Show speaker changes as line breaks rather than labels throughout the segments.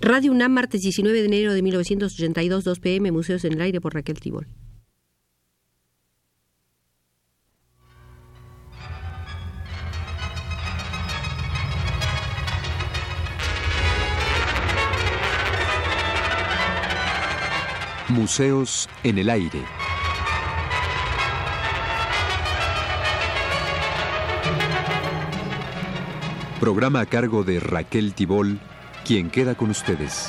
Radio UNAM, martes 19 de enero de 1982, 2 pm, Museos en el Aire por Raquel Tibol.
Museos en el Aire. Programa a cargo de Raquel Tibol, quien queda con ustedes.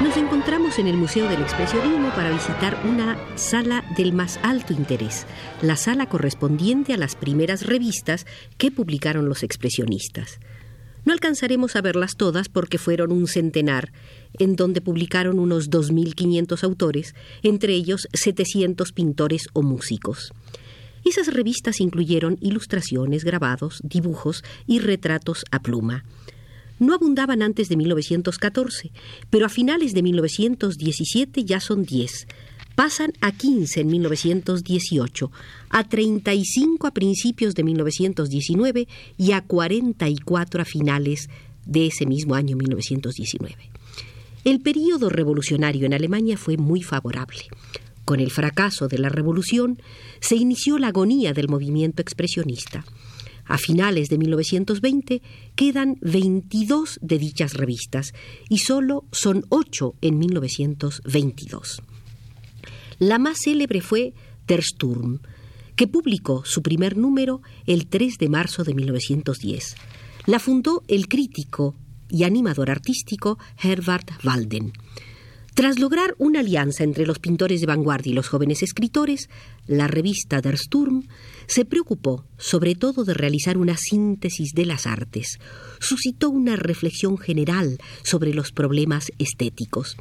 Nos encontramos en el Museo del Expresionismo para visitar una sala del más alto interés, la sala correspondiente a las primeras revistas que publicaron los expresionistas. No alcanzaremos a verlas todas porque fueron un centenar, en donde publicaron unos 2.500 autores, entre ellos 700 pintores o músicos. Esas revistas incluyeron ilustraciones, grabados, dibujos y retratos a pluma. No abundaban antes de 1914, pero a finales de 1917 ya son 10. Pasan a 15 en 1918, a 35 a principios de 1919 y a 44 a finales de ese mismo año 1919. El período revolucionario en Alemania fue muy favorable. Con el fracaso de la revolución se inició la agonía del movimiento expresionista. A finales de 1920 quedan 22 de dichas revistas y solo son 8 en 1922. La más célebre fue Der Sturm, que publicó su primer número el 3 de marzo de 1910. La fundó el crítico y animador artístico Herbert Walden. Tras lograr una alianza entre los pintores de vanguardia y los jóvenes escritores, la revista Der Sturm se preocupó sobre todo de realizar una síntesis de las artes. Suscitó una reflexión general sobre los problemas estéticos.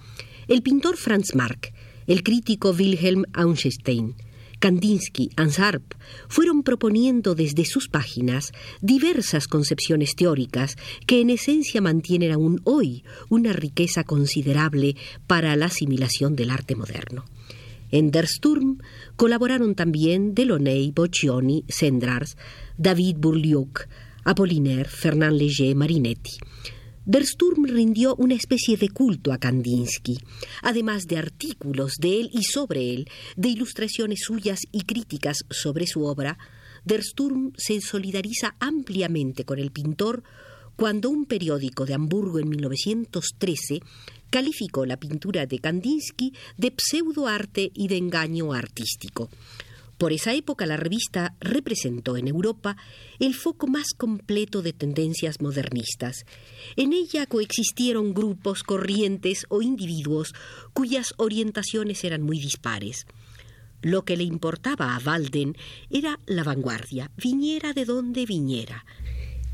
El pintor Franz Marc, el crítico Wilhelm Auenstein, Kandinsky, Ansarp fueron proponiendo desde sus páginas diversas concepciones teóricas que en esencia mantienen aún hoy una riqueza considerable para la asimilación del arte moderno. En Der Sturm colaboraron también Delaunay, Boccioni, Sendrars, David Bourlioc, Apollinaire, Fernand Léger, Marinetti. Der Sturm rindió una especie de culto a Kandinsky, además de artículos de él y sobre él, de ilustraciones suyas y críticas sobre su obra. Der Sturm se solidariza ampliamente con el pintor cuando un periódico de Hamburgo en 1913 calificó la pintura de Kandinsky de pseudoarte y de engaño artístico. Por esa época la revista representó en Europa el foco más completo de tendencias modernistas. En ella coexistieron grupos, corrientes o individuos cuyas orientaciones eran muy dispares. Lo que le importaba a Walden era la vanguardia, viniera de donde viniera.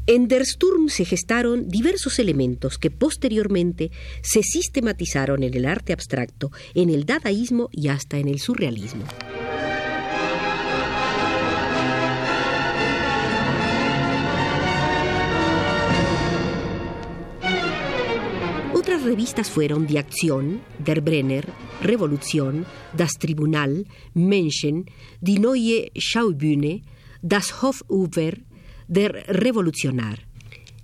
En Der Sturm se gestaron diversos elementos que posteriormente se sistematizaron en el arte abstracto, en el dadaísmo y hasta en el surrealismo. Revistas fueron Die Aktion, Der Brenner, Revolution, Das Tribunal, Menschen, Die Neue Schaubühne, Das Hofufer, Der Revolutionar.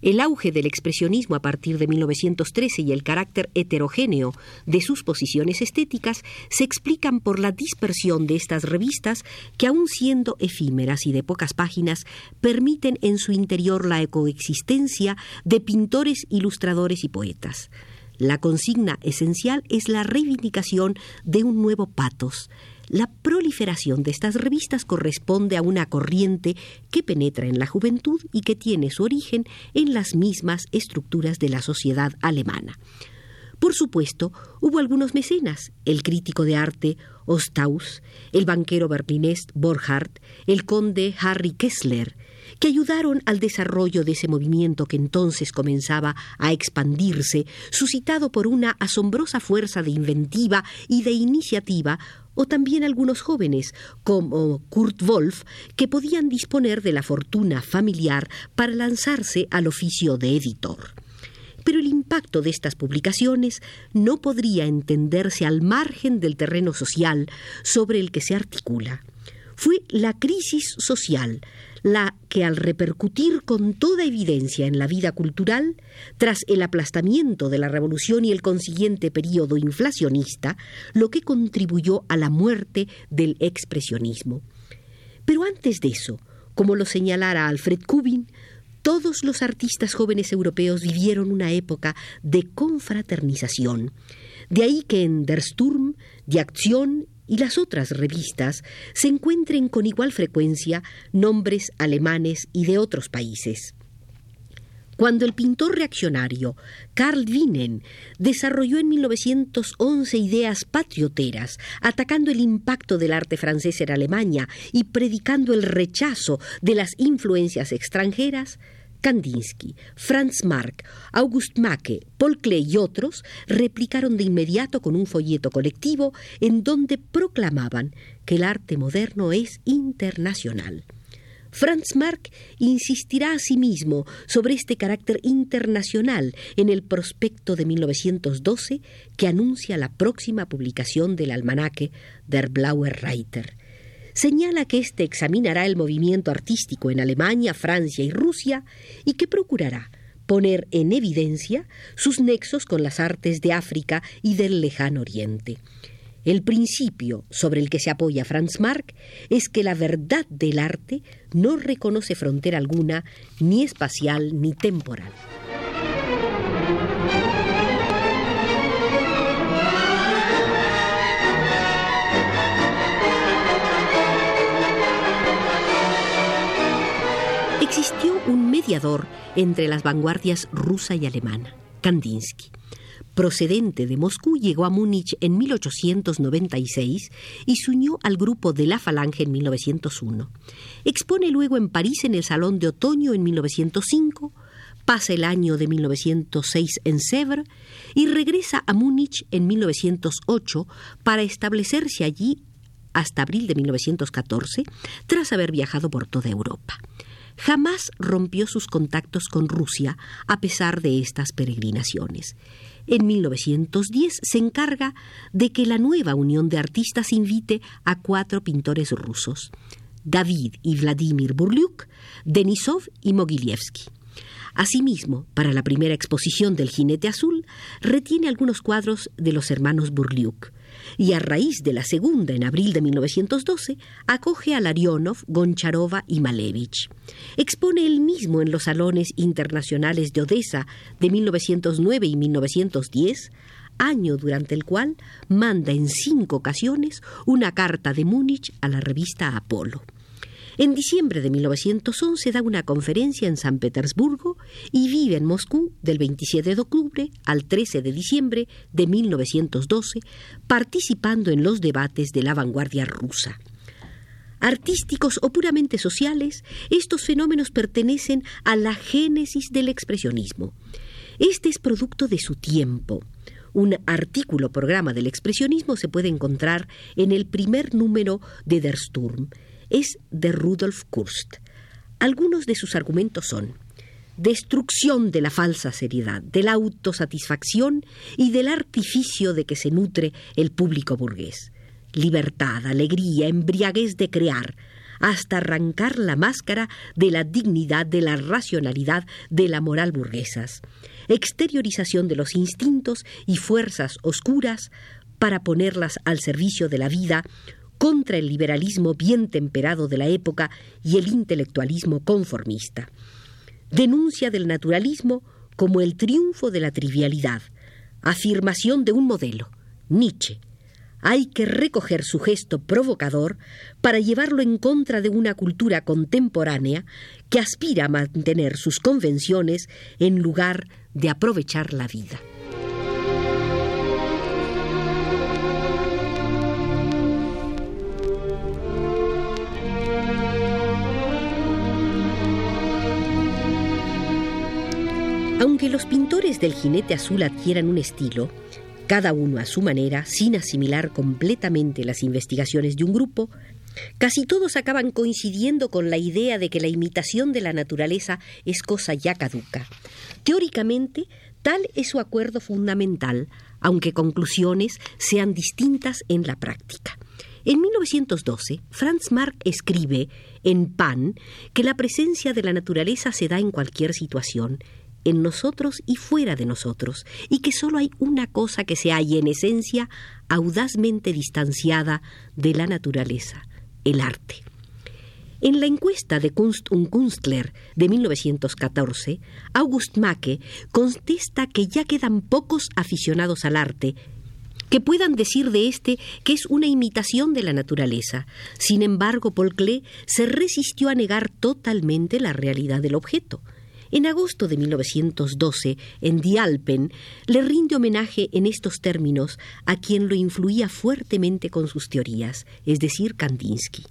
El auge del expresionismo a partir de 1913 y el carácter heterogéneo de sus posiciones estéticas se explican por la dispersión de estas revistas que, aun siendo efímeras y de pocas páginas, permiten en su interior la coexistencia de pintores, ilustradores y poetas. La consigna esencial es la reivindicación de un nuevo patos, la proliferación de estas revistas corresponde a una corriente que penetra en la juventud y que tiene su origen en las mismas estructuras de la sociedad alemana. Por supuesto, hubo algunos mecenas, el crítico de arte Osthaus, el banquero berlinés Borchardt, el conde Harry Kessler, que ayudaron al desarrollo de ese movimiento que entonces comenzaba a expandirse, suscitado por una asombrosa fuerza de inventiva y de iniciativa o también algunos jóvenes, como Kurt Wolf, que podían disponer de la fortuna familiar para lanzarse al oficio de editor. pero el impacto de estas publicaciones no podría entenderse al margen del terreno social sobre el que se articula. Fue la crisis social la que al repercutir con toda evidencia en la vida cultural, tras el aplastamiento de la revolución y el consiguiente período inflacionista, lo que contribuyó a la muerte del expresionismo. Pero antes de eso, como lo señalara Alfred Kubin, todos los artistas jóvenes europeos vivieron una época de confraternización. De ahí que en Der Sturm, Die Aktion y las otras revistas se encuentren con igual frecuencia nombres alemanes y de otros países. Cuando el pintor reaccionario Karl Wienen desarrolló en 1911 ideas patrioteras, atacando el impacto del arte francés en Alemania y predicando el rechazo de las influencias extranjeras, Kandinsky, Franz Marc, August Macke, Paul Klee y otros replicaron de inmediato con un folleto colectivo en donde proclamaban que el arte moderno es internacional. Franz Marc insistirá asimismo sobre este carácter internacional en el prospecto de 1912 que anuncia la próxima publicación del almanaque Der Blauer Reiter señala que éste examinará el movimiento artístico en Alemania, Francia y Rusia y que procurará poner en evidencia sus nexos con las artes de África y del lejano Oriente. El principio sobre el que se apoya Franz Marc es que la verdad del arte no reconoce frontera alguna, ni espacial ni temporal. Existió un mediador entre las vanguardias rusa y alemana, Kandinsky. Procedente de Moscú, llegó a Múnich en 1896 y se unió al grupo de la Falange en 1901. Expone luego en París en el Salón de Otoño en 1905, pasa el año de 1906 en Sèvres y regresa a Múnich en 1908 para establecerse allí hasta abril de 1914, tras haber viajado por toda Europa jamás rompió sus contactos con Rusia a pesar de estas peregrinaciones. En 1910 se encarga de que la nueva Unión de Artistas invite a cuatro pintores rusos, David y Vladimir Burliuk, Denisov y Mogilievsky. Asimismo, para la primera exposición del Jinete Azul, retiene algunos cuadros de los hermanos Burliuk, y a raíz de la segunda, en abril de 1912, acoge a Larionov, Goncharova y Malevich. Expone él mismo en los salones internacionales de Odessa de 1909 y 1910, año durante el cual manda en cinco ocasiones una carta de Múnich a la revista Apolo. En diciembre de 1911 da una conferencia en San Petersburgo y vive en Moscú del 27 de octubre al 13 de diciembre de 1912, participando en los debates de la vanguardia rusa. Artísticos o puramente sociales, estos fenómenos pertenecen a la génesis del expresionismo. Este es producto de su tiempo. Un artículo programa del expresionismo se puede encontrar en el primer número de Der Sturm, es de Rudolf Kurst. Algunos de sus argumentos son destrucción de la falsa seriedad, de la autosatisfacción y del artificio de que se nutre el público burgués. Libertad, alegría, embriaguez de crear, hasta arrancar la máscara de la dignidad, de la racionalidad, de la moral burguesas. Exteriorización de los instintos y fuerzas oscuras para ponerlas al servicio de la vida contra el liberalismo bien temperado de la época y el intelectualismo conformista. Denuncia del naturalismo como el triunfo de la trivialidad, afirmación de un modelo, Nietzsche. Hay que recoger su gesto provocador para llevarlo en contra de una cultura contemporánea que aspira a mantener sus convenciones en lugar de aprovechar la vida. Los pintores del jinete azul adquieran un estilo, cada uno a su manera, sin asimilar completamente las investigaciones de un grupo, casi todos acaban coincidiendo con la idea de que la imitación de la naturaleza es cosa ya caduca. Teóricamente, Tal es su acuerdo fundamental, aunque conclusiones sean distintas en la práctica. En 1912, Franz Marc escribe en Pan que la presencia de la naturaleza se da en cualquier situación, en nosotros y fuera de nosotros, y que sólo hay una cosa que se halla en esencia audazmente distanciada de la naturaleza, el arte. En la encuesta de Kunst und Kunstler de 1914, August Macke contesta que ya quedan pocos aficionados al arte que puedan decir de éste que es una imitación de la naturaleza. Sin embargo, Paul Klee se resistió a negar totalmente la realidad del objeto. En agosto de 1912, en Die Alpen, le rinde homenaje en estos términos a quien lo influía fuertemente con sus teorías, es decir, Kandinsky.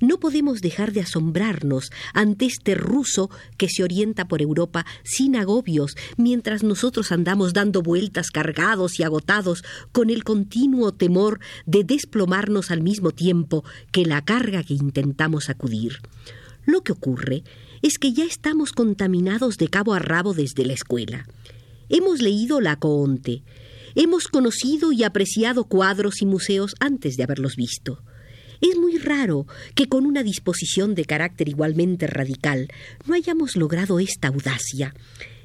No podemos dejar de asombrarnos ante este ruso que se orienta por Europa sin agobios, mientras nosotros andamos dando vueltas cargados y agotados con el continuo temor de desplomarnos al mismo tiempo que la carga que intentamos sacudir. Lo que ocurre es que ya estamos contaminados de cabo a rabo desde la escuela. Hemos leído la Coonte, hemos conocido y apreciado cuadros y museos antes de haberlos visto. Es muy raro que con una disposición de carácter igualmente radical no hayamos logrado esta audacia.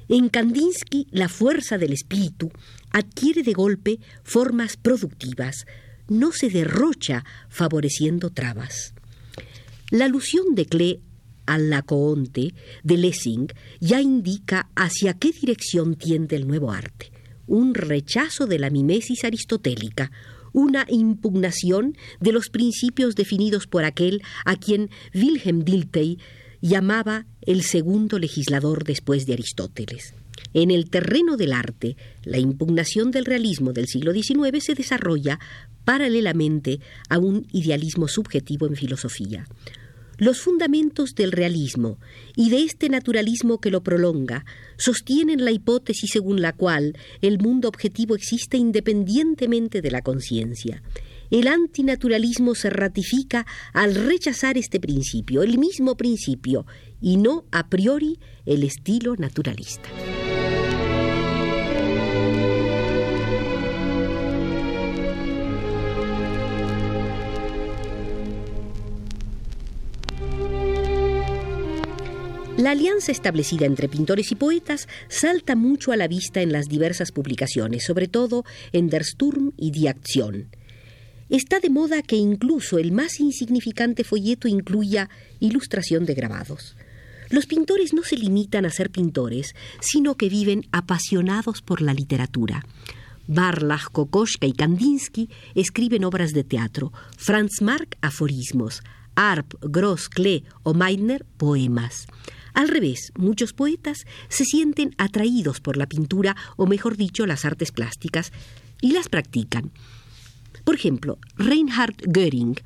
En Kandinsky la fuerza del espíritu adquiere de golpe formas productivas, no se derrocha favoreciendo trabas. La alusión de Klee al Lacoonte de Lessing ya indica hacia qué dirección tiende el nuevo arte. Un rechazo de la mimesis aristotélica, una impugnación de los principios definidos por aquel a quien Wilhelm Dilthey llamaba el segundo legislador después de Aristóteles. En el terreno del arte, la impugnación del realismo del siglo XIX se desarrolla paralelamente a un idealismo subjetivo en filosofía. Los fundamentos del realismo y de este naturalismo que lo prolonga sostienen la hipótesis según la cual el mundo objetivo existe independientemente de la conciencia. El antinaturalismo se ratifica al rechazar este principio, el mismo principio, y no a priori el estilo naturalista. La alianza establecida entre pintores y poetas salta mucho a la vista en las diversas publicaciones, sobre todo en Der Sturm y Die Aktion. Está de moda que incluso el más insignificante folleto incluya ilustración de grabados. Los pintores no se limitan a ser pintores, sino que viven apasionados por la literatura. Barlach, Kokoschka y Kandinsky escriben obras de teatro, Franz Marc aforismos, Arp, Gross, Klee o Meitner poemas. Al revés, muchos poetas se sienten atraídos por la pintura, o mejor dicho, las artes plásticas, y las practican. Por ejemplo, Reinhard Göring,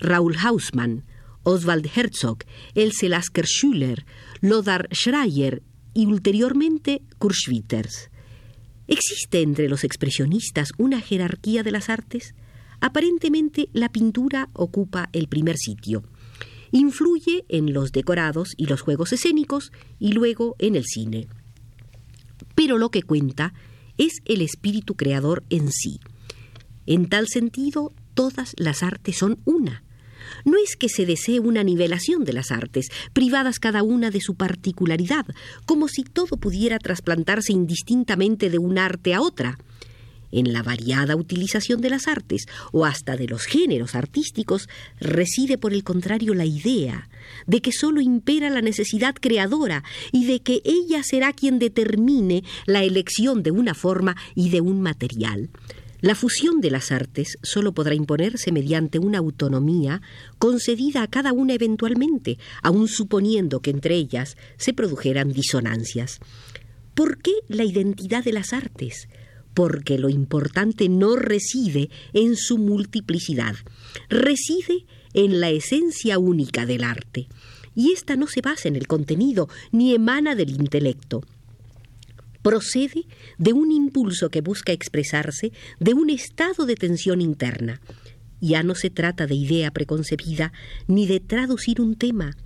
Raúl Hausmann, Oswald Herzog, Else Lasker Schüler, Lothar Schreier y ulteriormente Kurt Schwitters. ¿Existe entre los expresionistas una jerarquía de las artes? Aparentemente la pintura ocupa el primer sitio influye en los decorados y los juegos escénicos y luego en el cine. Pero lo que cuenta es el espíritu creador en sí. En tal sentido, todas las artes son una. No es que se desee una nivelación de las artes, privadas cada una de su particularidad, como si todo pudiera trasplantarse indistintamente de un arte a otra en la variada utilización de las artes o hasta de los géneros artísticos reside por el contrario la idea de que sólo impera la necesidad creadora y de que ella será quien determine la elección de una forma y de un material. La fusión de las artes sólo podrá imponerse mediante una autonomía concedida a cada una eventualmente, aun suponiendo que entre ellas se produjeran disonancias. ¿Por qué la identidad de las artes? Porque lo importante no reside en su multiplicidad, reside en la esencia única del arte, y ésta no se basa en el contenido ni emana del intelecto. Procede de un impulso que busca expresarse de un estado de tensión interna. Ya no se trata de idea preconcebida ni de traducir un tema.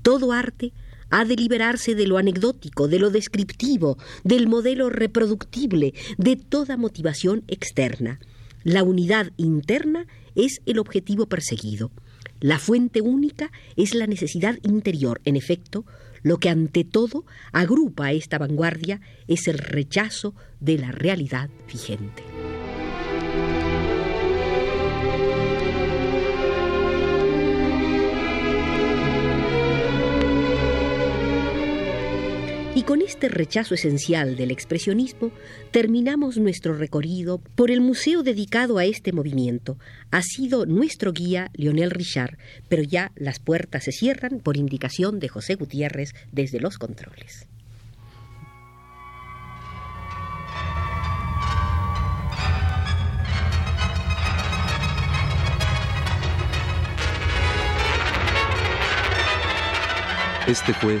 Todo arte ha de liberarse de lo anecdótico, de lo descriptivo, del modelo reproductible, de toda motivación externa. La unidad interna es el objetivo perseguido. La fuente única es la necesidad interior. En efecto, lo que ante todo agrupa a esta vanguardia es el rechazo de la realidad vigente. Con este rechazo esencial del expresionismo terminamos nuestro recorrido por el museo dedicado a este movimiento. Ha sido nuestro guía Lionel Richard, pero ya las puertas se cierran por indicación de José Gutiérrez desde los controles.
Este fue